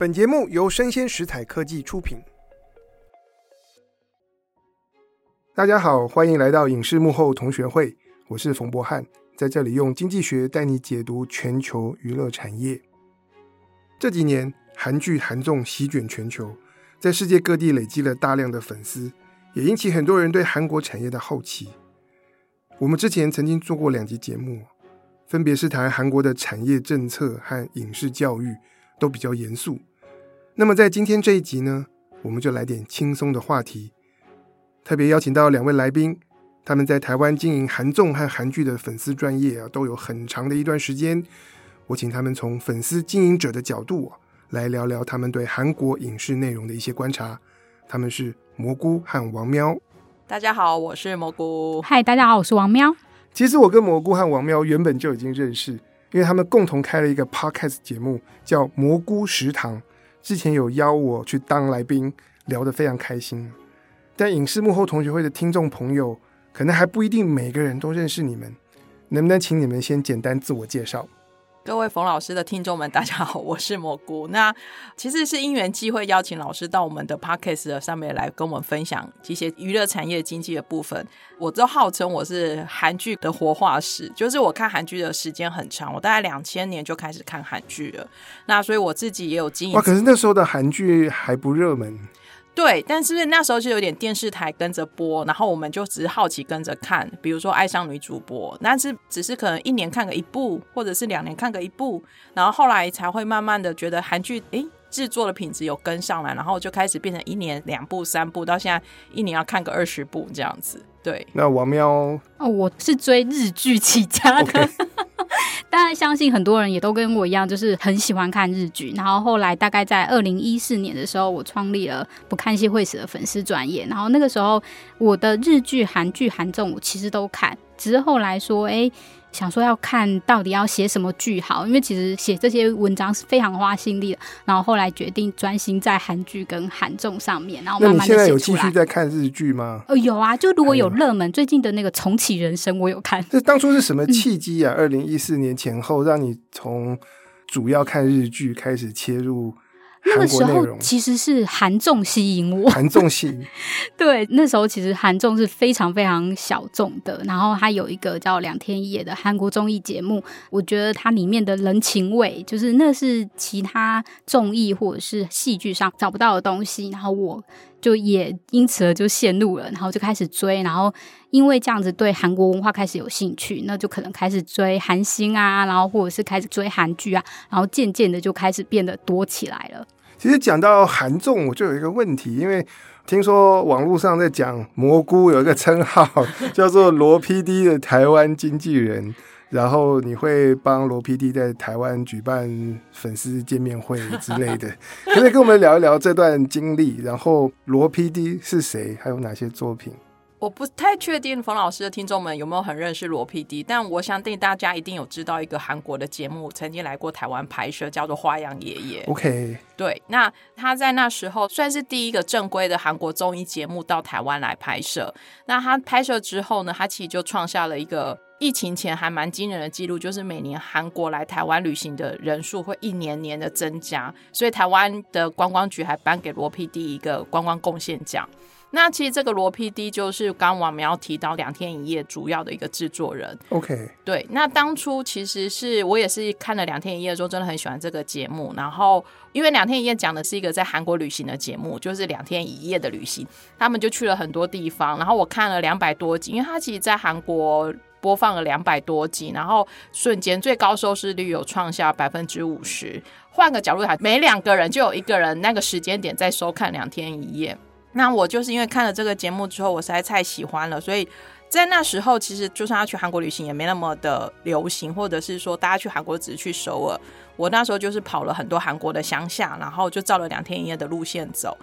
本节目由生鲜食材科技出品。大家好，欢迎来到影视幕后同学会，我是冯博翰，在这里用经济学带你解读全球娱乐产业。这几年，韩剧韩综席卷全球，在世界各地累积了大量的粉丝，也引起很多人对韩国产业的好奇。我们之前曾经做过两集节目，分别是谈韩国的产业政策和影视教育，都比较严肃。那么在今天这一集呢，我们就来点轻松的话题，特别邀请到两位来宾，他们在台湾经营韩综和韩剧的粉丝专业啊，都有很长的一段时间。我请他们从粉丝经营者的角度啊，来聊聊他们对韩国影视内容的一些观察。他们是蘑菇和王喵。大家好，我是蘑菇。嗨，大家好，我是王喵。其实我跟蘑菇和王喵原本就已经认识，因为他们共同开了一个 podcast 节目，叫《蘑菇食堂》。之前有邀我去当来宾，聊得非常开心。但影视幕后同学会的听众朋友，可能还不一定每个人都认识你们，能不能请你们先简单自我介绍？各位冯老师的听众们，大家好，我是蘑菇。那其实是因缘际会邀请老师到我们的 podcast 上面来跟我们分享一些娱乐产业经济的部分。我都号称我是韩剧的活化石，就是我看韩剧的时间很长，我大概两千年就开始看韩剧了。那所以我自己也有经营。哇，可是那时候的韩剧还不热门。对，但是那时候就有点电视台跟着播，然后我们就只是好奇跟着看，比如说爱上女主播，但是只是可能一年看个一部，或者是两年看个一部，然后后来才会慢慢的觉得韩剧诶制作的品质有跟上来，然后就开始变成一年两部三部，到现在一年要看个二十部这样子。对，那王喵哦，我是追日剧起家的。当然，相信很多人也都跟我一样，就是很喜欢看日剧。然后后来大概在二零一四年的时候，我创立了不看戏会死的粉丝专业。然后那个时候，我的日剧、韩剧、韩综我其实都看，只是后来说，哎。想说要看到底要写什么剧好，因为其实写这些文章是非常花心力的。然后后来决定专心在韩剧跟韩综上面，然后慢慢的写出来。你现在有继续在看日剧吗？呃，有啊，就如果有热门，最近的那个重启人生我有看。这当初是什么 契机啊？二零一四年前后，让你从主要看日剧开始切入？那个时候其实是韩综吸引我，韩综吸引。对，那时候其实韩综是非常非常小众的，然后它有一个叫《两天一夜》的韩国综艺节目，我觉得它里面的人情味，就是那是其他综艺或者是戏剧上找不到的东西，然后我就也因此而就陷入了，然后就开始追，然后因为这样子对韩国文化开始有兴趣，那就可能开始追韩星啊，然后或者是开始追韩剧啊，然后渐渐的就开始变得多起来了。其实讲到韩综，我就有一个问题，因为听说网络上在讲蘑菇有一个称号 叫做罗 PD 的台湾经纪人，然后你会帮罗 PD 在台湾举办粉丝见面会之类的，可以跟我们聊一聊这段经历？然后罗 PD 是谁？还有哪些作品？我不太确定冯老师的听众们有没有很认识罗 PD，但我相信大家一定有知道一个韩国的节目曾经来过台湾拍摄，叫做《花样爷爷》。OK，对，那他在那时候算是第一个正规的韩国综艺节目到台湾来拍摄。那他拍摄之后呢，他其实就创下了一个疫情前还蛮惊人的记录，就是每年韩国来台湾旅行的人数会一年年的增加，所以台湾的观光局还颁给罗 PD 一个观光贡献奖。那其实这个罗 PD 就是刚刚我们要提到两天一夜主要的一个制作人。OK，对。那当初其实是我也是看了两天一夜的时候，真的很喜欢这个节目。然后因为两天一夜讲的是一个在韩国旅行的节目，就是两天一夜的旅行，他们就去了很多地方。然后我看了两百多集，因为他其实在韩国播放了两百多集，然后瞬间最高收视率有创下百分之五十。换个角度讲，每两个人就有一个人那个时间点在收看两天一夜。那我就是因为看了这个节目之后，我实在太喜欢了，所以在那时候，其实就算要去韩国旅行也没那么的流行，或者是说大家去韩国只是去首尔。我那时候就是跑了很多韩国的乡下，然后就照了两天一夜的路线走。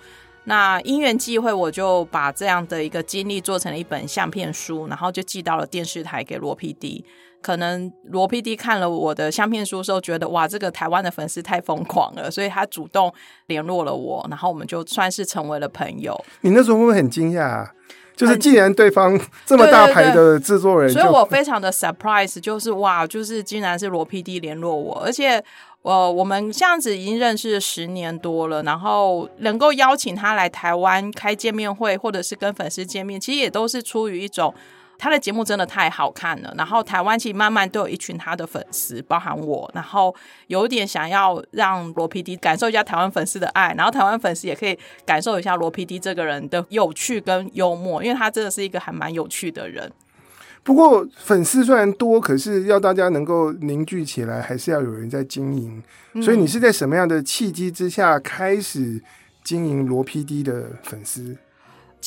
那因缘际会，我就把这样的一个经历做成了一本相片书，然后就寄到了电视台给罗 PD。可能罗 PD 看了我的相片书的时候，觉得哇，这个台湾的粉丝太疯狂了，所以他主动联络了我，然后我们就算是成为了朋友。你那时候会不会很惊讶？啊就是既然对方这么大牌的制作人，所以我非常的 surprise，就是哇，就是竟然是罗 PD 联络我，而且。呃，我们这样子已经认识十年多了，然后能够邀请他来台湾开见面会，或者是跟粉丝见面，其实也都是出于一种。他的节目真的太好看了，然后台湾其实慢慢都有一群他的粉丝，包含我，然后有点想要让罗 PD 感受一下台湾粉丝的爱，然后台湾粉丝也可以感受一下罗 PD 这个人的有趣跟幽默，因为他真的是一个还蛮有趣的人。不过粉丝虽然多，可是要大家能够凝聚起来，还是要有人在经营。嗯、所以你是在什么样的契机之下开始经营罗 PD 的粉丝？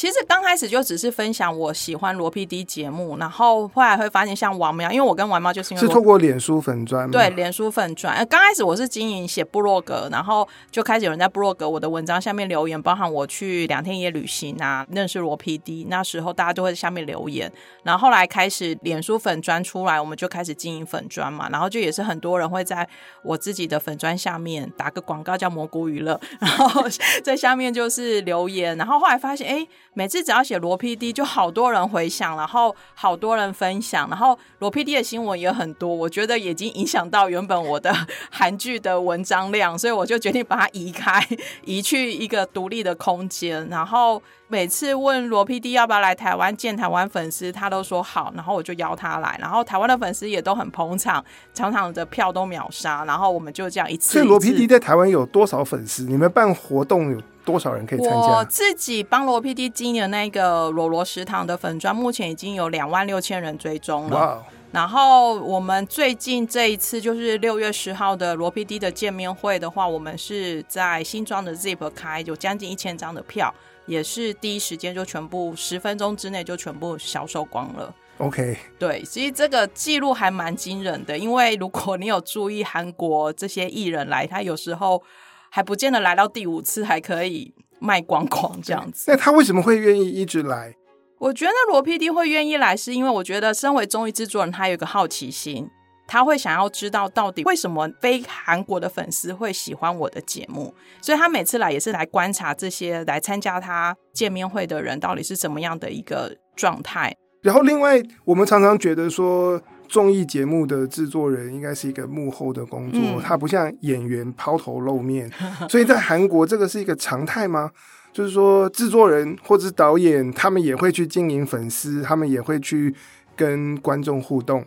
其实刚开始就只是分享我喜欢罗 PD 节目，然后后来会发现像王喵，因为我跟王喵就是因为是透过脸书粉砖，对，脸书粉砖。呃，刚开始我是经营写部落格，然后就开始有人在部落格我的文章下面留言，包含我去两天一夜旅行啊，认识罗 PD，那时候大家就会在下面留言。然后后来开始脸书粉砖出来，我们就开始经营粉砖嘛，然后就也是很多人会在我自己的粉砖下面打个广告叫蘑菇娱乐，然后在下面就是留言，然后后来发现哎。诶每次只要写罗 PD，就好多人回想，然后好多人分享，然后罗 PD 的新闻也很多，我觉得已经影响到原本我的韩剧的文章量，所以我就决定把它移开，移去一个独立的空间。然后每次问罗 PD 要不要来台湾见台湾粉丝，他都说好，然后我就邀他来，然后台湾的粉丝也都很捧场，场场的票都秒杀，然后我们就这样一次，一次。所以罗 PD 在台湾有多少粉丝？你们办活动有？多少人可以参加？我自己帮罗 PD 经营的那个罗罗食堂的粉砖，目前已经有两万六千人追踪了。然后我们最近这一次就是六月十号的罗 PD 的见面会的话，我们是在新庄的 Zip 开，有将近一千张的票，也是第一时间就全部十分钟之内就全部销售光了。OK，对，其实这个记录还蛮惊人的，因为如果你有注意韩国这些艺人来，他有时候。还不见得来到第五次还可以卖光光这样子。那他为什么会愿意一直来？我觉得罗 PD 会愿意来，是因为我觉得身为综艺制作人，他有一个好奇心，他会想要知道到底为什么非韩国的粉丝会喜欢我的节目，所以他每次来也是来观察这些来参加他见面会的人到底是怎么样的一个状态。然后另外，我们常常觉得说。综艺节目的制作人应该是一个幕后的工作，嗯、他不像演员抛头露面，所以在韩国这个是一个常态吗？就是说制作人或者是导演，他们也会去经营粉丝，他们也会去跟观众互动。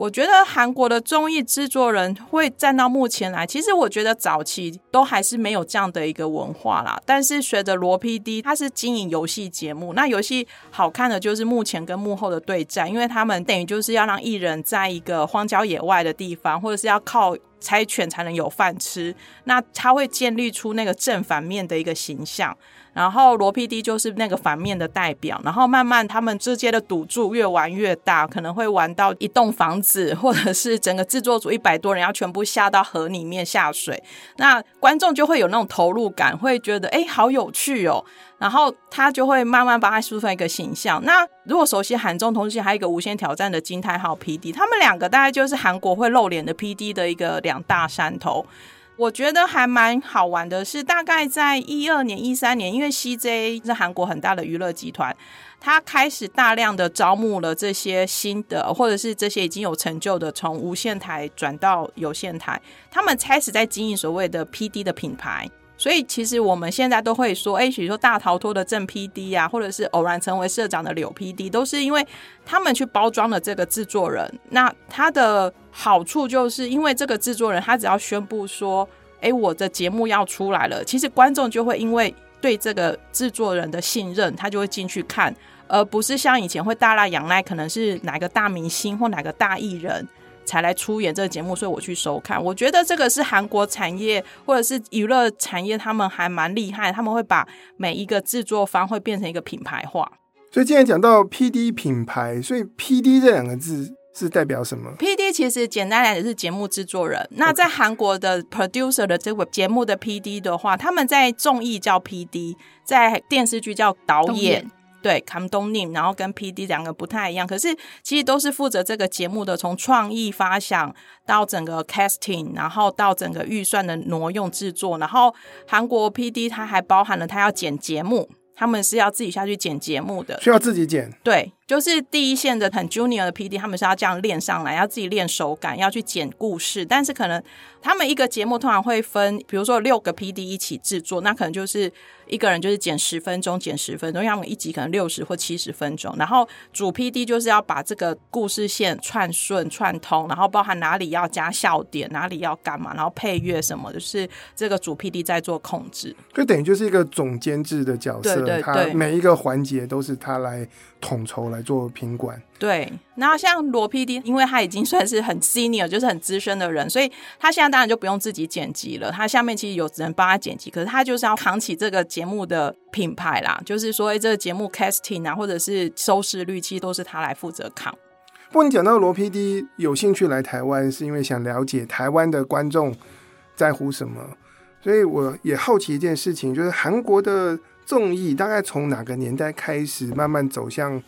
我觉得韩国的综艺制作人会站到目前来，其实我觉得早期都还是没有这样的一个文化啦。但是随着罗 PD，他是经营游戏节目，那游戏好看的就是幕前跟幕后的对战，因为他们等于就是要让艺人在一个荒郊野外的地方，或者是要靠猜拳才能有饭吃，那他会建立出那个正反面的一个形象。然后罗 PD 就是那个反面的代表，然后慢慢他们之间的赌注越玩越大，可能会玩到一栋房子，或者是整个制作组一百多人要全部下到河里面下水，那观众就会有那种投入感，会觉得哎，好有趣哦，然后他就会慢慢帮他塑造一个形象。那如果熟悉韩综同时还有一个无限挑战的金泰浩 PD，他们两个大概就是韩国会露脸的 PD 的一个两大山头。我觉得还蛮好玩的，是大概在一二年、一三年，因为 CJ 是韩国很大的娱乐集团，他开始大量的招募了这些新的，或者是这些已经有成就的，从无线台转到有线台，他们开始在经营所谓的 PD 的品牌。所以其实我们现在都会说，哎，比如说大逃脱的正 PD 啊，或者是偶然成为社长的柳 PD，都是因为他们去包装了这个制作人。那他的好处就是因为这个制作人，他只要宣布说，哎，我的节目要出来了，其实观众就会因为对这个制作人的信任，他就会进去看，而不是像以前会大大仰赖，可能是哪个大明星或哪个大艺人。才来出演这个节目，所以我去收看。我觉得这个是韩国产业或者是娱乐产业，他们还蛮厉害，他们会把每一个制作方会变成一个品牌化。所以今天讲到 PD 品牌，所以 PD 这两个字是代表什么？PD 其实简单来讲是节目制作人。那在韩国的 producer 的这个节目的 PD 的话，他们在综艺叫 PD，在电视剧叫导演。对，cam dongnim，然后跟 PD 两个不太一样，可是其实都是负责这个节目的，从创意发想到整个 casting，然后到整个预算的挪用制作，然后韩国 PD 它还包含了他要剪节目，他们是要自己下去剪节目的，需要自己剪。对，就是第一线的很 junior 的 PD，他们是要这样练上来，要自己练手感，要去剪故事。但是可能他们一个节目通常会分，比如说六个 PD 一起制作，那可能就是一个人就是剪十分钟，剪十分钟，因为他们一集可能六十或七十分钟。然后主 PD 就是要把这个故事线串顺串通，然后包含哪里要加笑点，哪里要干嘛，然后配乐什么，就是这个主 PD 在做控制。就等于就是一个总监制的角色，对对对，他每一个环节都是他来统筹来做品管。对，然后像罗 PD，因为他已经算是很 senior，就是很资深的人，所以他现在当然就不用自己剪辑了。他下面其实有人帮他剪辑，可是他就是要扛起这个节目的品牌啦，就是说这个节目 casting 啊，或者是收视率，其实都是他来负责扛。不过你讲到罗 PD 有兴趣来台湾，是因为想了解台湾的观众在乎什么，所以我也好奇一件事情，就是韩国的综艺大概从哪个年代开始慢慢走向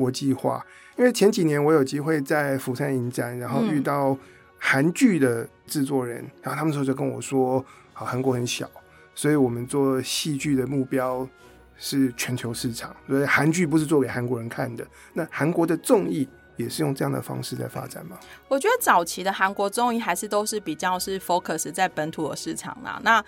国际化？因为前几年我有机会在釜山影展，然后遇到韩剧的制作人，然后他们说就跟我说：“啊，韩国很小，所以我们做戏剧的目标是全球市场，所以韩剧不是做给韩国人看的。那韩国的综艺也是用这样的方式在发展吗？”我觉得早期的韩国综艺还是都是比较是 focus 在本土的市场啦。那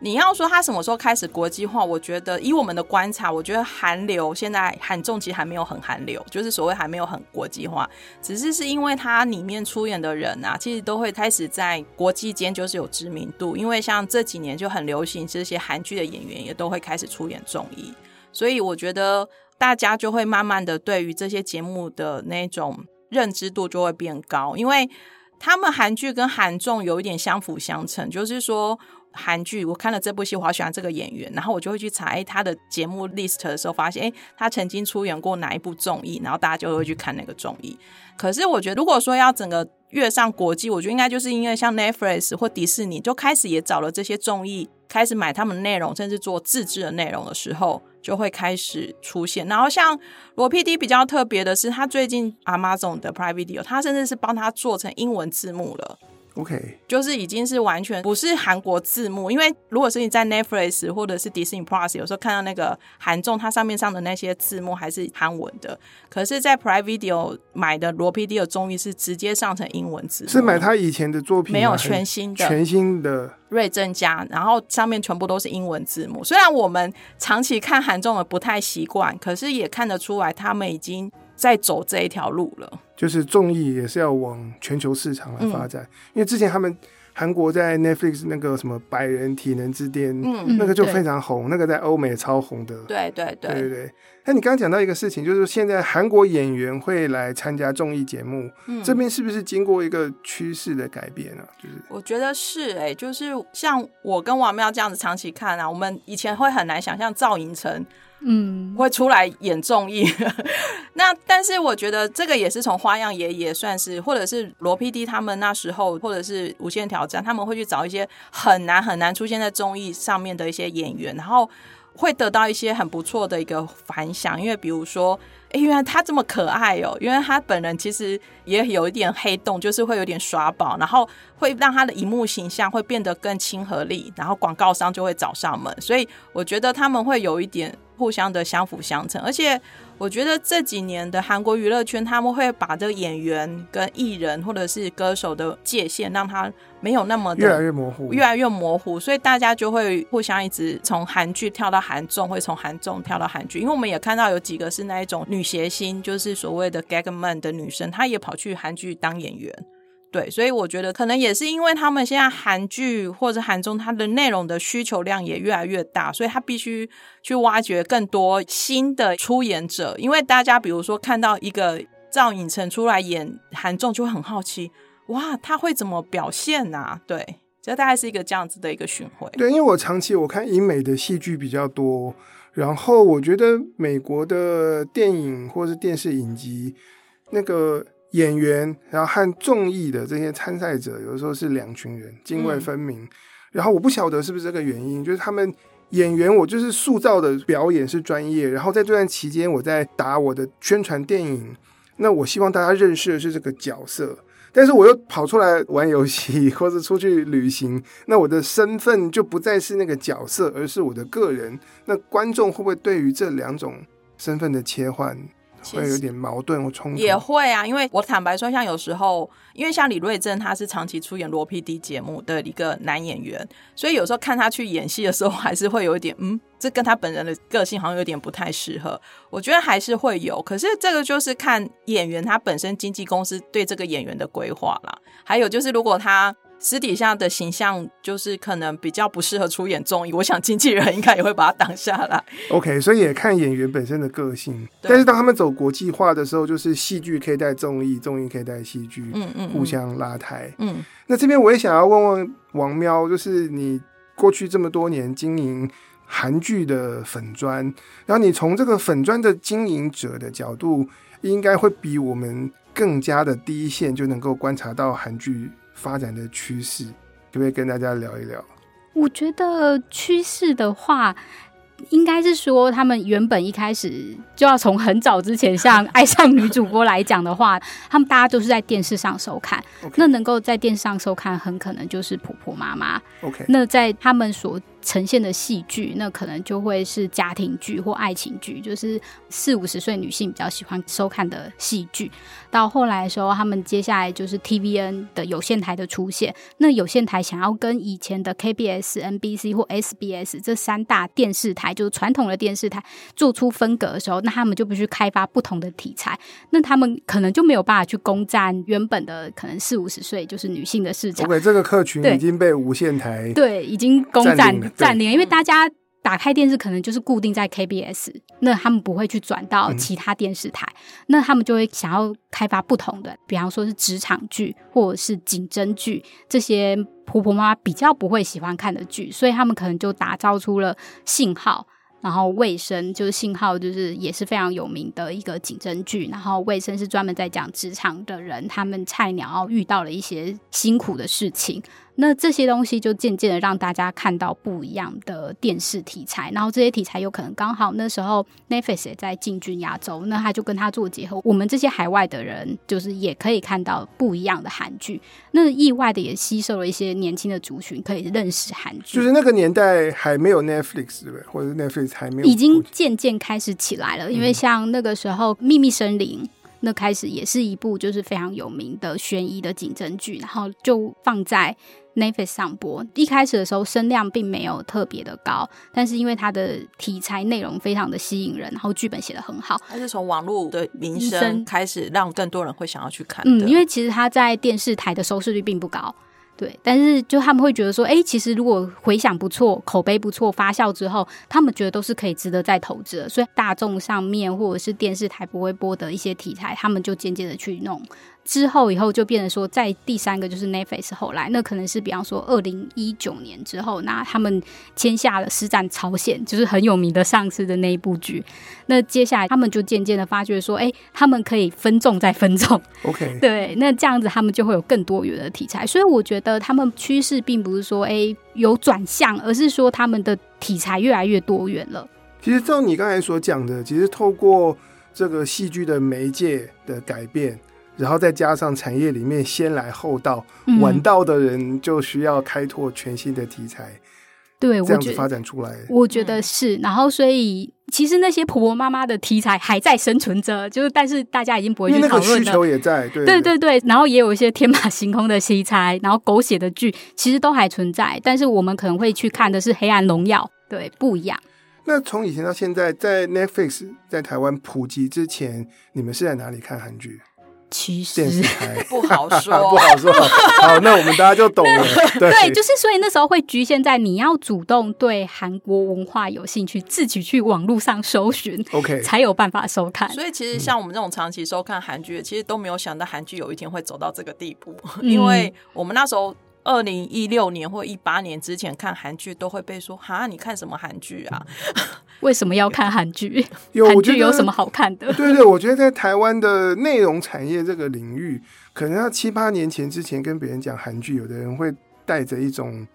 你要说他什么时候开始国际化？我觉得以我们的观察，我觉得韩流现在韩综其实还没有很韩流，就是所谓还没有很国际化，只是是因为它里面出演的人啊，其实都会开始在国际间就是有知名度。因为像这几年就很流行这些韩剧的演员也都会开始出演综艺，所以我觉得大家就会慢慢的对于这些节目的那种认知度就会变高，因为他们韩剧跟韩综有一点相辅相成，就是说。韩剧，我看了这部戏，我好喜欢这个演员，然后我就会去查，哎，他的节目 list 的时候，发现，哎，他曾经出演过哪一部综艺，然后大家就会去看那个综艺。可是我觉得，如果说要整个跃上国际，我觉得应该就是因为像 Netflix 或迪士尼就开始也找了这些综艺，开始买他们内容，甚至做自制的内容的时候，就会开始出现。然后像罗 PD 比较特别的是，他最近 Amazon 的 Prime Video，他甚至是帮他做成英文字幕了。OK，就是已经是完全不是韩国字幕，因为如果是你在 Netflix 或者是 Disney Plus，有时候看到那个韩综，它上面上的那些字幕还是韩文的，可是，在 Prime Video 买的罗 PD 的综艺是直接上成英文字幕，是买他以前的作品，没有全新的，全新的。瑞正家，然后上面全部都是英文字幕。虽然我们长期看韩综的不太习惯，可是也看得出来他们已经在走这一条路了。就是综艺也是要往全球市场来发展，嗯、因为之前他们韩国在 Netflix 那个什么《百人体能之巅》，嗯，那个就非常红，那个在欧美也超红的。对对对对对。那你刚刚讲到一个事情，就是现在韩国演员会来参加综艺节目，嗯、这边是不是经过一个趋势的改变啊？就是我觉得是哎、欸，就是像我跟王妙这样子长期看啊，我们以前会很难想象赵寅成。嗯，会出来演综艺，那但是我觉得这个也是从花样爷爷算是，或者是罗 PD 他们那时候，或者是无限挑战，他们会去找一些很难很难出现在综艺上面的一些演员，然后会得到一些很不错的一个反响，因为比如说，哎，原来他这么可爱哦，因为他本人其实也有一点黑洞，就是会有点耍宝，然后会让他的荧幕形象会变得更亲和力，然后广告商就会找上门，所以我觉得他们会有一点。互相的相辅相成，而且我觉得这几年的韩国娱乐圈，他们会把这个演员跟艺人或者是歌手的界限，让他没有那么的越来越模糊，越来越模糊，所以大家就会互相一直从韩剧跳到韩综，会从韩综跳到韩剧，因为我们也看到有几个是那一种女谐星，就是所谓的 gagman 的女生，她也跑去韩剧当演员。对，所以我觉得可能也是因为他们现在韩剧或者韩综，它的内容的需求量也越来越大，所以他必须去挖掘更多新的出演者。因为大家比如说看到一个赵寅成出来演韩综，就会很好奇，哇，他会怎么表现呢、啊？对，这大概是一个这样子的一个巡回。对，因为我长期我看英美的戏剧比较多，然后我觉得美国的电影或是电视影集那个。演员，然后和综艺的这些参赛者，有的时候是两群人，泾渭分明。嗯、然后我不晓得是不是这个原因，就是他们演员，我就是塑造的表演是专业，然后在这段期间，我在打我的宣传电影，那我希望大家认识的是这个角色，但是我又跑出来玩游戏 或者出去旅行，那我的身份就不再是那个角色，而是我的个人。那观众会不会对于这两种身份的切换？会有点矛盾或冲？也会啊，因为我坦白说，像有时候，因为像李瑞镇，他是长期出演罗 PD 节目的一个男演员，所以有时候看他去演戏的时候，还是会有一点，嗯，这跟他本人的个性好像有点不太适合。我觉得还是会有，可是这个就是看演员他本身经纪公司对这个演员的规划啦。还有就是，如果他。私底下的形象就是可能比较不适合出演综艺，我想经纪人应该也会把他挡下来。OK，所以也看演员本身的个性。但是当他们走国际化的时候，就是戏剧可以带综艺，综艺可以带戏剧，嗯嗯，互相拉抬。嗯，那这边我也想要问问王喵，就是你过去这么多年经营韩剧的粉砖，然后你从这个粉砖的经营者的角度，应该会比我们更加的第一线就能够观察到韩剧。发展的趋势，可不可以跟大家聊一聊？我觉得趋势的话，应该是说他们原本一开始就要从很早之前，像《爱上女主播》来讲的话，他们大家都是在电视上收看。那能够在电视上收看，很可能就是婆婆妈妈。OK，那在他们所呈现的戏剧，那可能就会是家庭剧或爱情剧，就是四五十岁女性比较喜欢收看的戏剧。到后来的时候，他们接下来就是 TVN 的有线台的出现。那有线台想要跟以前的 KBS、NBC 或 SBS 这三大电视台，就是传统的电视台做出分隔的时候，那他们就必须开发不同的题材。那他们可能就没有办法去攻占原本的可能四五十岁就是女性的市场。OK，这个客群已经被无线台对，对已经攻占。占领，因为大家打开电视可能就是固定在 KBS，那他们不会去转到其他电视台，嗯，那他们就会想要开发不同的，比方说是职场剧或者是警侦剧这些婆婆妈妈比较不会喜欢看的剧，所以他们可能就打造出了信号。然后卫生就是信号，就是也是非常有名的一个警侦剧。然后卫生是专门在讲职场的人，他们菜鸟遇到了一些辛苦的事情。那这些东西就渐渐的让大家看到不一样的电视题材。然后这些题材有可能刚好那时候 Netflix 也在进军亚洲，那他就跟他做结合。我们这些海外的人就是也可以看到不一样的韩剧。那意外的也吸收了一些年轻的族群，可以认识韩剧。就是那个年代还没有 Netflix 对不对？或者 Netflix 还没有。已经渐渐开始起来了，因为像那个时候《秘密森林》，那开始也是一部就是非常有名的悬疑的警侦剧，然后就放在 Netflix 上播。一开始的时候声量并没有特别的高，但是因为它的题材内容非常的吸引人，然后剧本写的很好，它是从网络的名声开始让更多人会想要去看。嗯，因为其实它在电视台的收视率并不高。对，但是就他们会觉得说，哎，其实如果回响不错、口碑不错、发酵之后，他们觉得都是可以值得再投资的。所以大众上面或者是电视台不会播的一些题材，他们就渐渐的去弄。之后以后就变成说，在第三个就是 Netflix 后来，那可能是比方说二零一九年之后，那他们签下了《实战朝鲜》，就是很有名的上次的那一部剧。那接下来他们就渐渐的发觉说，哎，他们可以分众再分众。OK，对，那这样子他们就会有更多元的题材。所以我觉得他们趋势并不是说，哎，有转向，而是说他们的题材越来越多元了。其实照你刚才所讲的，其实透过这个戏剧的媒介的改变。然后再加上产业里面先来后到，嗯、晚到的人就需要开拓全新的题材，对，这样子发展出来。我觉得是。然后，所以其实那些婆婆妈妈的题材还在生存着，就是但是大家已经不会去讨论了。需求也在，对对对对。然后也有一些天马行空的题材，然后狗血的剧，其实都还存在。但是我们可能会去看的是《黑暗荣耀》，对，不一样。那从以前到现在，在 Netflix 在台湾普及之前，你们是在哪里看韩剧？其实 不好说，不好说。好，那我们大家就懂了。对，对，就是所以那时候会局限在你要主动对韩国文化有兴趣，自己去网络上搜寻，OK，才有办法收看。所以其实像我们这种长期收看韩剧，其实都没有想到韩剧有一天会走到这个地步，嗯、因为我们那时候。二零一六年或一八年之前看韩剧，都会被说哈，你看什么韩剧啊？为什么要看韩剧？韩剧有什么好看的？对 对，我觉得在台湾的内容产业这个领域，可能要七八年前之前跟别人讲韩剧，有的人会带着一种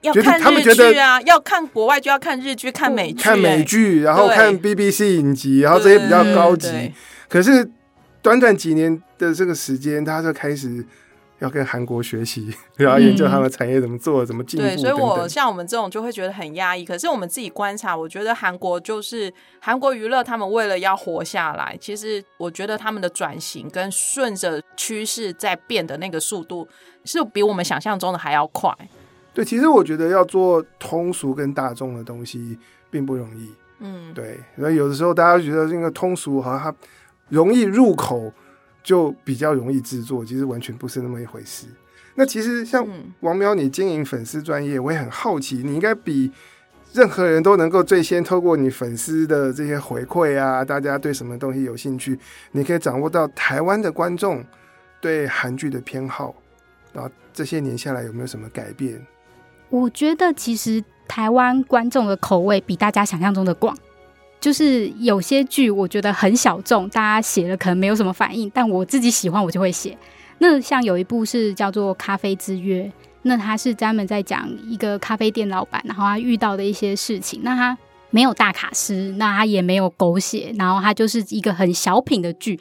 要看日剧啊，要看国外就要看日剧、看美剧、看美剧，然后看 BBC 影集，然后这些比较高级。可是短短几年的这个时间，他就开始。要跟韩国学习，然后研究他们产业怎么做，嗯、怎么进步。对，所以我像我们这种就会觉得很压抑。可是我们自己观察，我觉得韩国就是韩国娱乐，他们为了要活下来，其实我觉得他们的转型跟顺着趋势在变的那个速度，是比我们想象中的还要快。对，其实我觉得要做通俗跟大众的东西并不容易。嗯，对，所以有的时候大家觉得那个通俗好像它容易入口，就比较容易制作，其实完全不是那么一回事。那其实像王淼，你经营粉丝专业，我也很好奇，你应该比任何人都能够最先透过你粉丝的这些回馈啊，大家对什么东西有兴趣，你可以掌握到台湾的观众对韩剧的偏好，然后这些年下来有没有什么改变？我觉得其实台湾观众的口味比大家想象中的广，就是有些剧我觉得很小众，大家写了可能没有什么反应，但我自己喜欢我就会写。那像有一部是叫做《咖啡之约》，那他是专门在讲一个咖啡店老板，然后他遇到的一些事情。那他没有大卡司，那他也没有狗血，然后他就是一个很小品的剧。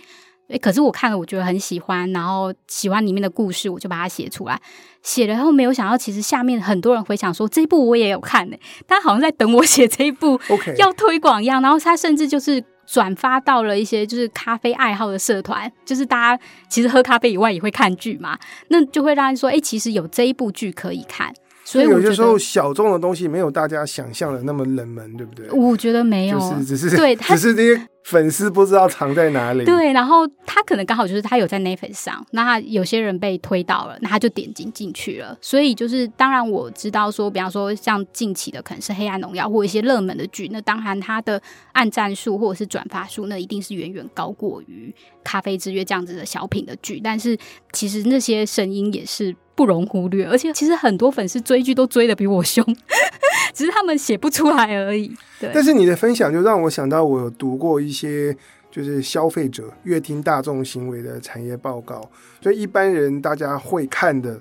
诶，可是我看了，我觉得很喜欢，然后喜欢里面的故事，我就把它写出来。写了以后，没有想到，其实下面很多人回想说，这一部我也有看呢。他好像在等我 写这一部，OK，要推广一样。然后他甚至就是转发到了一些就是咖啡爱好的社团，就是大家其实喝咖啡以外也会看剧嘛，那就会让人说，哎，其实有这一部剧可以看。所以有些时候小众的东西没有大家想象的那么冷门，对不对？我觉得没有，就是只是对，只是这些粉丝不知道藏在哪里。对，然后他可能刚好就是他有在 Netflix 上，那他有些人被推到了，那他就点进进去了。所以就是当然我知道说，比方说像近期的可能是《黑暗荣耀》或一些热门的剧，那当然它的按赞数或者是转发数，那一定是远远高过于《咖啡之约》这样子的小品的剧。但是其实那些声音也是。不容忽略，而且其实很多粉丝追剧都追的比我凶，只是他们写不出来而已。对。但是你的分享就让我想到，我有读过一些就是消费者乐听大众行为的产业报告，所以一般人大家会看的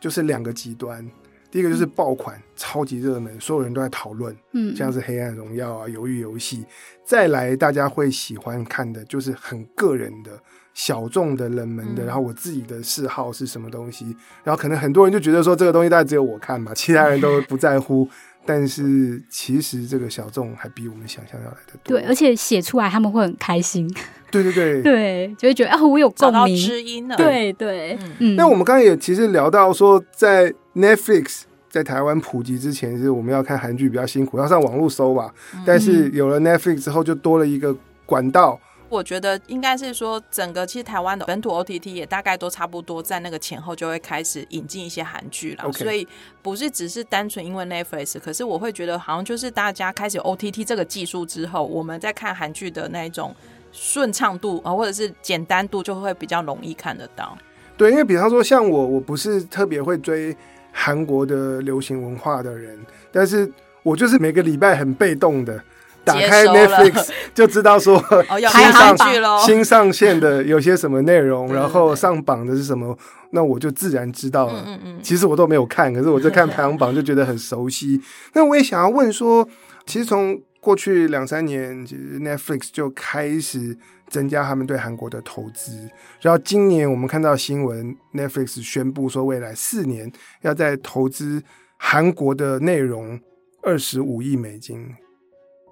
就是两个极端，第一个就是爆款，嗯、超级热门，所有人都在讨论，嗯，像是《黑暗荣耀》啊，《鱿鱼游戏》，再来大家会喜欢看的就是很个人的。小众的、冷门的，然后我自己的嗜好是什么东西，嗯、然后可能很多人就觉得说这个东西大概只有我看嘛，其他人都不在乎。但是其实这个小众还比我们想象要来的多。对，而且写出来他们会很开心。对对对，对，就会觉得啊，我有共鸣，知音了。对对，嗯。那我们刚刚也其实聊到说，在 Netflix 在台湾普及之前，是我们要看韩剧比较辛苦，要上网络搜吧。嗯、但是有了 Netflix 之后，就多了一个管道。我觉得应该是说，整个其实台湾的本土 OTT 也大概都差不多，在那个前后就会开始引进一些韩剧了。所以不是只是单纯因为 Netflix，可是我会觉得好像就是大家开始 OTT 这个技术之后，我们在看韩剧的那一种顺畅度啊，或者是简单度，就会比较容易看得到。对，因为比方说像我，我不是特别会追韩国的流行文化的人，但是我就是每个礼拜很被动的。打开 Netflix 就知道说新上新上线的有些什么内容，然后上榜的是什么，那我就自然知道了。嗯嗯其实我都没有看，可是我在看排行榜就觉得很熟悉。那我也想要问说，其实从过去两三年，其实 Netflix 就开始增加他们对韩国的投资，然后今年我们看到新闻，Netflix 宣布说未来四年要在投资韩国的内容二十五亿美金。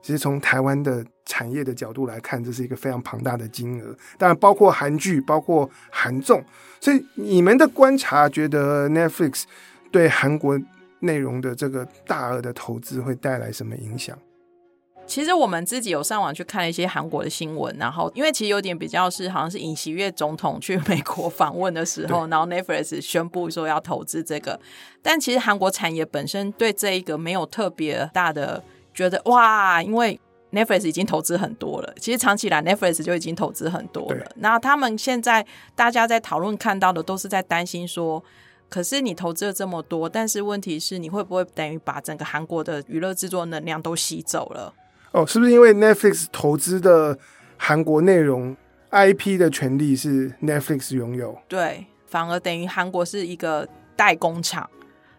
其实从台湾的产业的角度来看，这是一个非常庞大的金额。当然，包括韩剧，包括韩综。所以，你们的观察觉得 Netflix 对韩国内容的这个大额的投资会带来什么影响？其实我们自己有上网去看一些韩国的新闻，然后因为其实有点比较是，好像是尹锡悦总统去美国 访问的时候，然后 Netflix 宣布说要投资这个。但其实韩国产业本身对这一个没有特别大的。觉得哇，因为 Netflix 已经投资很多了，其实长期以来 Netflix 就已经投资很多了。那他们现在大家在讨论看到的都是在担心说，可是你投资了这么多，但是问题是你会不会等于把整个韩国的娱乐制作能量都吸走了？哦，是不是因为 Netflix 投资的韩国内容 IP 的权利是 Netflix 拥有？对，反而等于韩国是一个代工厂。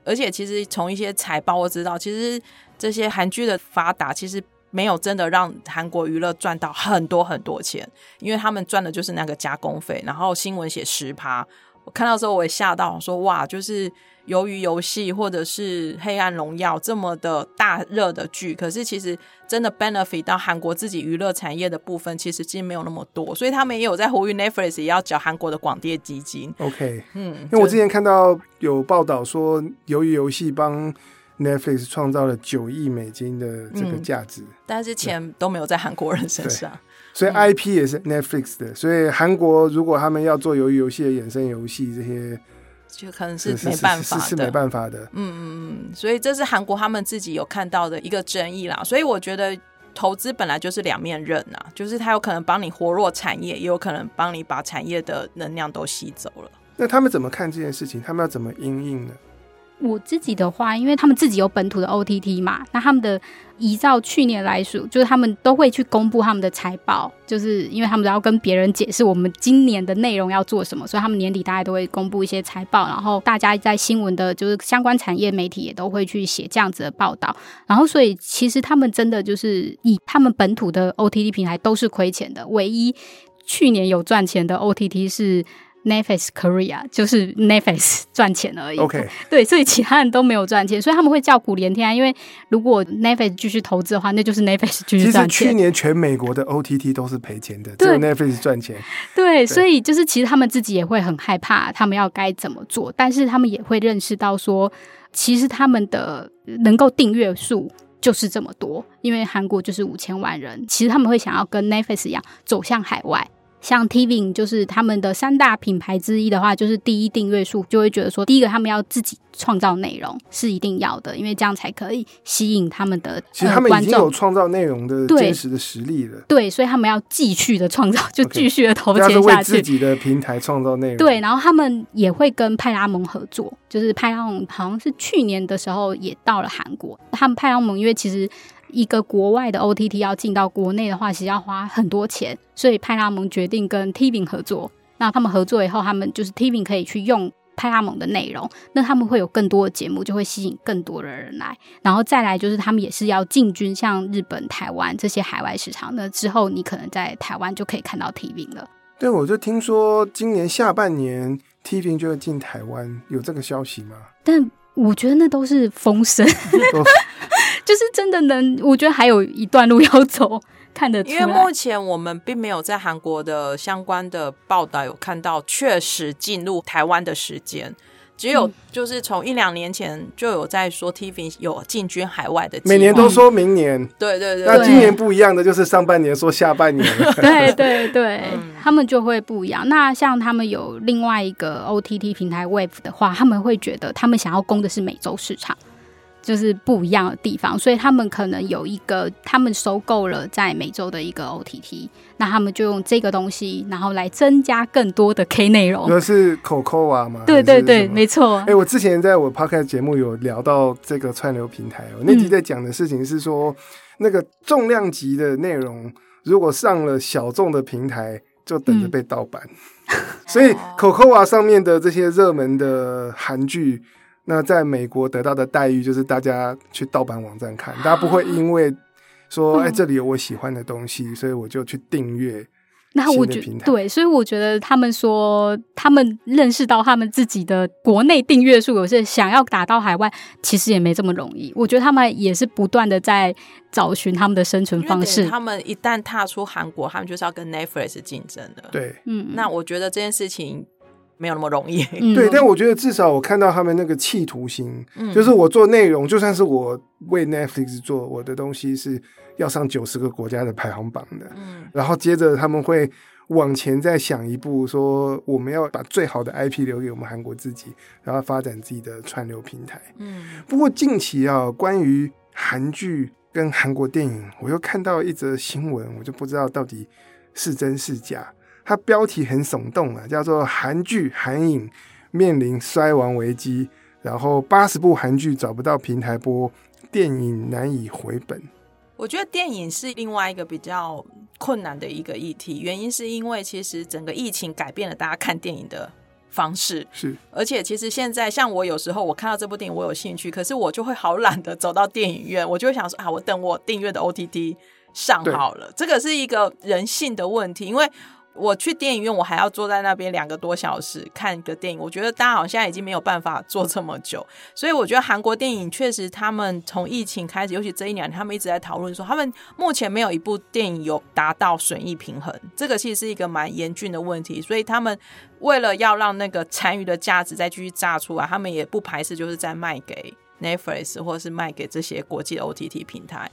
而且其实从一些财报我知道，其实这些韩剧的发达，其实没有真的让韩国娱乐赚到很多很多钱，因为他们赚的就是那个加工费。然后新闻写十趴，我看到时候我也吓到，说哇，就是。鱿鱼游戏或者是黑暗荣耀这么的大热的剧，可是其实真的 benefit 到韩国自己娱乐产业的部分，其实其实没有那么多，所以他们也有在呼吁 Netflix 也要缴韩国的广电基金。OK，嗯，因为我之前看到有报道说，鱿鱼游戏帮 Netflix 创造了九亿美金的这个价值，嗯，但是钱都没有在韩国人身上，所以 IP 也是 Netflix 的，所以韩国如果他们要做鱿鱼游戏的衍生游戏这些。就可能是没办法的，是，是，是，是没办法的。嗯嗯嗯，所以这是韩国他们自己有看到的一个争议啦。所以我觉得投资本来就是两面刃啊，就是它有可能帮你活络产业，也有可能帮你把产业的能量都吸走了。那他们怎么看这件事情？他们要怎么应应呢？我自己的话，因为他们自己有本土的 OTT 嘛，那他们的依照去年来说，就是他们都会去公布他们的财报，就是因为他们都要跟别人解释我们今年的内容要做什么，所以他们年底大概都会公布一些财报，然后大家在新闻的，就是相关产业媒体也都会去写这样子的报道，然后所以其实他们真的就是以他们本土的 OTT 平台都是亏钱的，唯一去年有赚钱的 OTT 是。Netflix Korea 就是 Netflix 赚钱而已。OK，对，所以其他人都没有赚钱，所以他们会叫苦连天啊。因为如果 Netflix 继续投资的话，那就是 Netflix 继续赚钱。其实去年全美国的 OTT 都是赔钱的，只有 Netflix 赚钱。对，对，所以就是其实他们自己也会很害怕，他们要该怎么做，但是他们也会认识到说，其实他们的能够订阅数就是这么多，因为韩国就是五千万人，其实他们会想要跟 Netflix 一样走向海外。像 TVING 就是他们的三大品牌之一的话，就是第一订阅数就会觉得说，第一个他们要自己创造内容是一定要的，因为这样才可以吸引他们的。其实他们已经有创造内容的真实的实力了。对，所以他们要继续的创造，就 继续的投钱下去。Okay, 为自己的平台创造内容。对，然后他们也会跟派拉蒙合作，就是派拉蒙好像是去年的时候也到了韩国。他们派拉蒙因为其实。一个国外的 OTT 要进到国内的话，其实要花很多钱，所以派拉蒙决定跟 TVING 合作。那他们合作以后，他们就是 TVING 可以去用派拉蒙的内容，那他们会有更多的节目，就会吸引更多的人来。然后再来就是他们也是要进军像日本、台湾这些海外市场。那之后你可能在台湾就可以看到 TVING 了。对，我就听说今年下半年 TVING 就会进台湾，有这个消息吗？但我觉得那都是风声。就是真的能，我觉得还有一段路要走，看得出来。因为目前我们并没有在韩国的相关的报道有看到确实进入台湾的时间。只有就是从一两年前就有在说 TVING 有进军海外的，每年都说明年，对对对。那今年不一样的就是上半年说下半年，对对对，他们就会不一样。那像他们有另外一个 OTT 平台 Wave 的话，他们会觉得他们想要攻的是美洲市场。就是不一样的地方，所以他们可能有一个，他们收购了在美洲的一个 OTT，那他们就用这个东西，然后来增加更多的 K 内容。那是 Cocoa 吗？对对对，没错。哎、欸，我之前在我 Podcast 节目有聊到这个串流平台哦、喔，那集在讲的事情是说，嗯、那个重量级的内容如果上了小众的平台，就等着被盗版。嗯、所以 Cocoa 上面的这些热门的韩剧。那在美国得到的待遇就是大家去盗版网站看，大家不会因为说，哎，这里有我喜欢的东西，所以我就去订阅。那我觉得对，所以我觉得他们说他们认识到他们自己的国内订阅数有些想要打到海外，其实也没这么容易。我觉得他们也是不断的在找寻他们的生存方式。他们一旦踏出韩国，他们就是要跟 Netflix 竞争的。对，嗯，那我觉得这件事情。没有那么容易，对，但我觉得至少我看到他们那个企图心，嗯、就是我做内容，就算是我为 Netflix 做我的东西是要上九十个国家的排行榜的，嗯，然后接着他们会往前再想一步，说我们要把最好的 IP 留给我们韩国自己，然后发展自己的串流平台，嗯。不过近期啊，关于韩剧跟韩国电影，我又看到一则新闻，我就不知道到底是真是假。它标题很耸动啊，叫做“韩剧韩影面临衰亡危机”，然后八十部韩剧找不到平台播，电影难以回本。我觉得电影是另外一个比较困难的一个议题，原因是因为其实整个疫情改变了大家看电影的方式，是。而且其实现在像我有时候我看到这部电影我有兴趣，可是我就会好懒得走到电影院，我就会想说啊，我等我订阅的 OTT 上好了。这个是一个人性的问题，因为。我去电影院，我还要坐在那边两个多小时看个电影。我觉得大家好像已经没有办法坐这么久，所以我觉得韩国电影确实，他们从疫情开始，尤其这一两年，他们一直在讨论说，他们目前没有一部电影有达到损益平衡，这个其实是一个蛮严峻的问题。所以他们为了要让那个残余的价值再继续炸出来，他们也不排斥就是在卖给 Netflix 或者是卖给这些国际的 OTT 平台。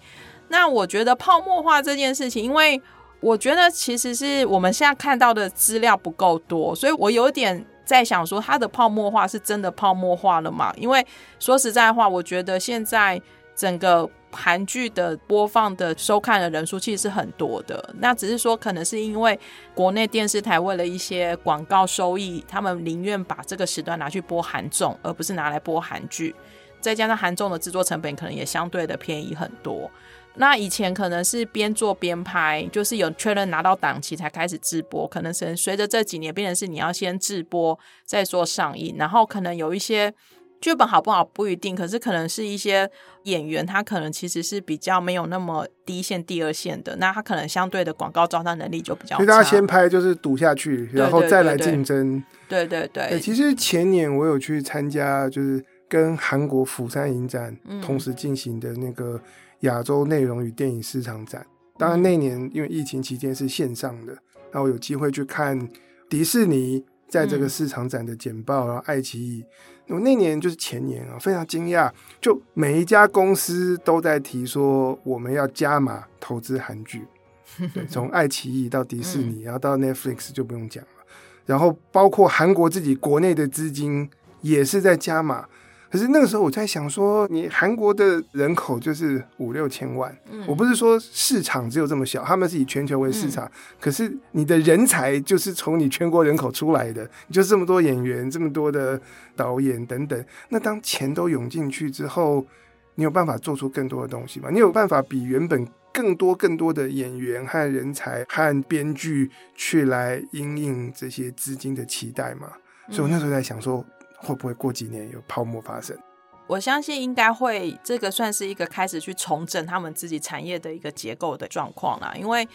那我觉得泡沫化这件事情，因为我觉得其实是我们现在看到的资料不够多，所以我有点在想说，它的泡沫化是真的泡沫化了吗？因为说实在话，我觉得现在整个韩剧的播放的收看的人数其实是很多的，那只是说可能是因为国内电视台为了一些广告收益，他们宁愿把这个时段拿去播韩综，而不是拿来播韩剧，再加上韩综的制作成本可能也相对的便宜很多。那以前可能是边做边拍，就是有确认拿到档期才开始直播，可能是随着这几年变成是你要先直播再做上映，然后可能有一些剧本好不好不一定，可是可能是一些演员他可能其实是比较没有那么第一线、第二线的，那他可能相对的广告招商能力就比较差。所以大家先拍就是赌下去，然后再来竞争。对对对，对。其实前年我有去参加，就是跟韩国釜山影展同时进行的那个。亚洲内容与电影市场展，当然那年因为疫情期间是线上的，然后有机会去看迪士尼在这个市场展的简报，然后爱奇艺，我那年就是前年啊，非常惊讶，就每一家公司都在提说我们要加码投资韩剧，对，从爱奇艺到迪士尼，然后到 Netflix 就不用讲了，然后包括韩国自己国内的资金也是在加码。可是那个时候我在想说，你韩国的人口就是五六千万，嗯，我不是说市场只有这么小，他们是以全球为市场，嗯，可是你的人才就是从你全国人口出来的，你就这么多演员，这么多的导演等等。那当钱都涌进去之后，你有办法做出更多的东西吗？你有办法比原本更多更多的演员和人才和编剧去来应应这些资金的期待吗？所以我那时候在想说。会不会过几年有泡沫发生？我相信应该会，这个算是一个开始去重整他们自己产业的一个结构的状况啦。因为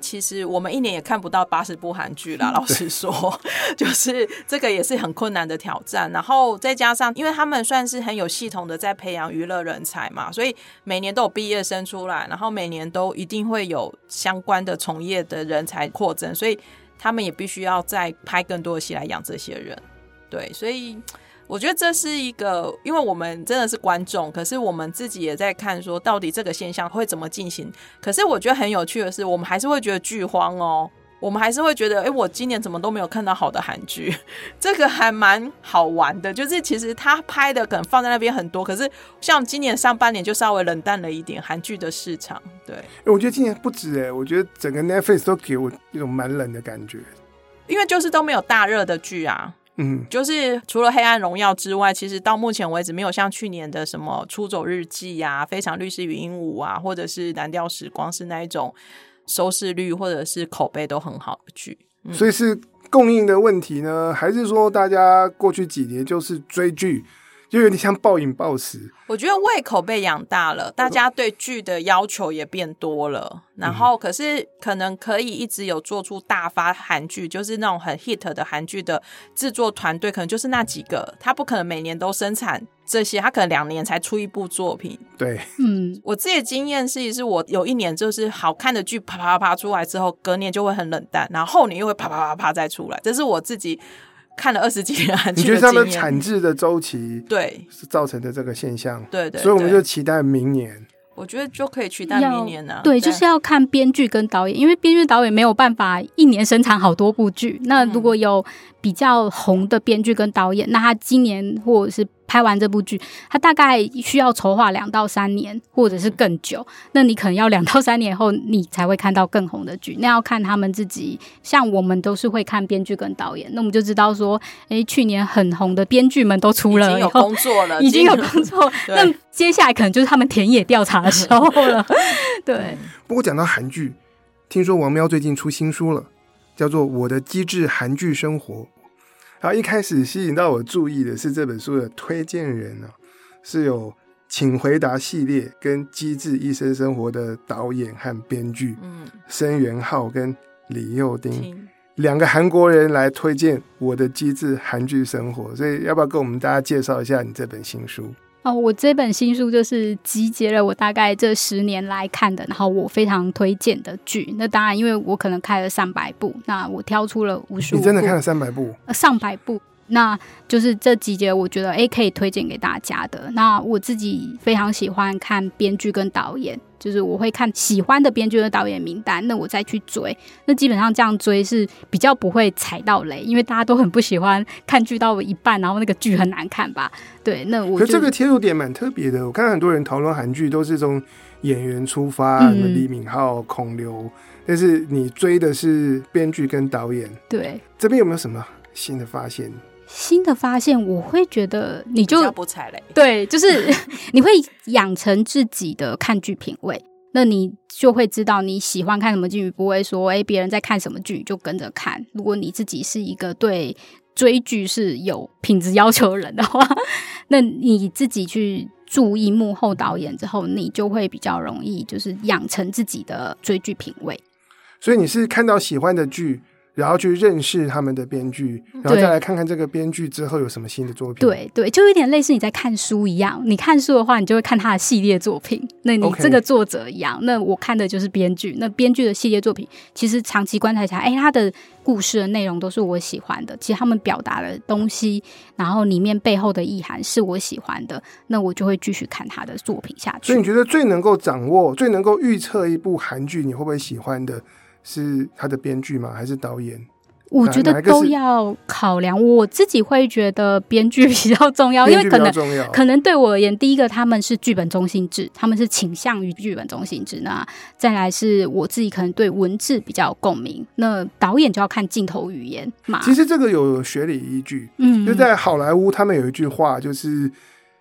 其实我们一年也看不到八十部韩剧啦，老实说，就是这个也是很困难的挑战。然后再加上，因为他们算是很有系统的在培养娱乐人才嘛，所以每年都有毕业生出来，然后每年都一定会有相关的从业的人才扩增，所以他们也必须要再拍更多的戏来养这些人。对，所以我觉得这是一个，因为我们真的是观众，可是我们自己也在看，说到底这个现象会怎么进行。可是我觉得很有趣的是，我们还是会觉得剧荒哦，我们还是会觉得，哎，我今年怎么都没有看到好的韩剧，这个还蛮好玩的。就是其实他拍的可能放在那边很多，可是像今年上半年就稍微冷淡了一点韩剧的市场。对，我觉得今年不止哎，我觉得整个 Netflix 都给我一种蛮冷的感觉，因为就是都没有大热的剧啊。嗯，就是除了《黑暗荣耀》之外，其实到目前为止没有像去年的什么《出走日记》呀，《非常律师禹英禑》啊，或者是《蓝调时光》是那一种收视率或者是口碑都很好的剧。嗯，所以是供应的问题呢，还是说大家过去几年就是追剧？就有点像暴饮暴食，我觉得胃口被养大了，大家对剧的要求也变多了。然后，可是可能可以一直有做出大发韩剧，就是那种很 hit 的韩剧的制作团队，可能就是那几个，他不可能每年都生产这些，他可能两年才出一部作品。对，嗯，我自己的经验是，是我有一年就是好看的剧啪啪啪啪出来之后，隔年就会很冷淡，然后后年又会啪啪啪啪再出来，这是我自己。看了二十几年韩剧，你觉得他们产制的周期对是造成的这个现象？对，对对，所以我们就期待明年。我觉得就可以取代明年呢、啊。对，就是要看编剧跟导演，因为编剧导演没有办法一年生产好多部剧。那如果有比较红的编剧跟导演，那他今年或者是。拍完这部剧，他大概需要筹划两到三年，或者是更久。那你可能要两到三年后，你才会看到更红的剧。那要看他们自己，像我们都是会看编剧跟导演，那我们就知道说，哎、欸，去年很红的编剧们都出了，已经有工作了，已经有工作。那接下来可能就是他们田野调查的时候了。对。不过讲到韩剧，听说王喵最近出新书了，叫做《我的机智韩剧生活》。然后一开始吸引到我注意的是这本书的推荐人啊，是有《请回答》系列跟《机智医生生活》的导演和编剧，嗯，申元浩跟李幼丁。两个韩国人来推荐我的机智韩剧生活，所以要不要跟我们大家介绍一下你这本新书？哦，我这本新书就是集结了我大概这十年来看的，然后我非常推荐的剧。那当然，因为我可能看了上百部，那我挑出了五十五。你真的看了三百部？呃，上百部。那就是这几节，我觉得诶可以推荐给大家的。那我自己非常喜欢看编剧跟导演，就是我会看喜欢的编剧跟导演名单，那我再去追。那基本上这样追是比较不会踩到雷，因为大家都很不喜欢看剧到一半，然后那个剧很难看吧？对，那我觉得可这个切入点蛮特别的。我看很多人讨论韩剧都是从演员出发，什么李敏镐、孔刘，但是你追的是编剧跟导演。对，这边有没有什么新的发现？新的发现，我会觉得你就不踩雷，对，就是 你会养成自己的看剧品味，那你就会知道你喜欢看什么剧，不会说哎别人在看什么剧就跟着看。如果你自己是一个对追剧是有品质要求的人的话，那你自己去注意幕后导演之后，你就会比较容易就是养成自己的追剧品味。所以你是看到喜欢的剧。然后去认识他们的编剧，然后再来看看这个编剧之后有什么新的作品。对对，就有点类似你在看书一样。你看书的话，你就会看他的系列作品。那你这个作者一样.那我看的就是编剧。那编剧的系列作品，其实长期观察下来，哎，他的故事的内容都是我喜欢的。其实他们表达的东西，然后里面背后的意涵是我喜欢的，那我就会继续看他的作品下去。所以你觉得最能够掌握、最能够预测一部韩剧你会不会喜欢的？是他的编剧吗？还是导演？我觉得都要考量。我自己会觉得编剧比较重要，因为可能可能对我而言，第一个他们是剧本中心制，他们是倾向于剧本中心制。那再来是我自己可能对文字比较有共鸣。那导演就要看镜头语言嘛。其实这个有学理依据，嗯，就在好莱坞，他们有一句话，就是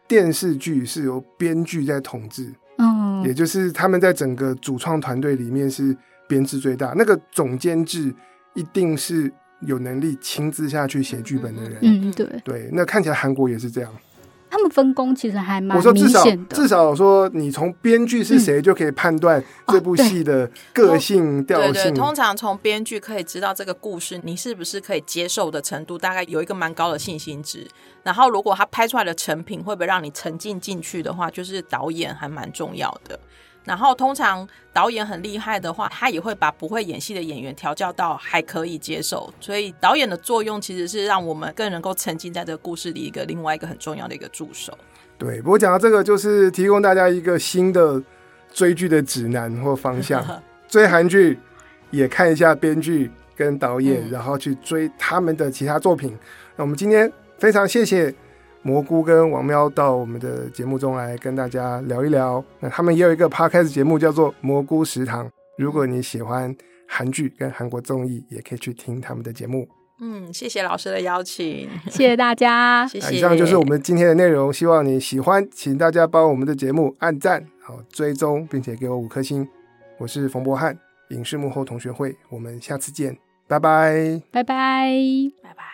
电视剧是由编剧在统治，嗯，也就是他们在整个主创团队里面是。编制最大，那个总监制一定是有能力亲自下去写剧本的人。嗯，对对，那看起来韩国也是这样。他们分工其实还蛮我说至少至少说，你从编剧是谁就可以判断这部戏的个性调性。对对，通常从编剧可以知道这个故事你是不是可以接受的程度，大概有一个蛮高的信心值。然后，如果他拍出来的成品会不会让你沉浸进去的话，就是导演还蛮重要的。然后，通常导演很厉害的话，他也会把不会演戏的演员调教到还可以接受。所以，导演的作用其实是让我们更能够沉浸在这个故事里一个另外一个很重要的一个助手。对，不过讲到这个，就是提供大家一个新的追剧的指南或方向。追韩剧也看一下编剧跟导演，嗯，然后去追他们的其他作品。那我们今天非常谢谢。蘑菇跟王喵到我们的节目中来跟大家聊一聊。那他们也有一个 podcast 节目叫做《蘑菇食堂》。如果你喜欢韩剧跟韩国综艺，也可以去听他们的节目。嗯，谢谢老师的邀请，谢谢大家，谢谢。以上就是我们今天的内容，希望你喜欢，请大家帮我们的节目按赞、好追踪，并且给我五颗星。我是冯博翰，影视幕后同学会，我们下次见，拜拜，拜拜，拜拜。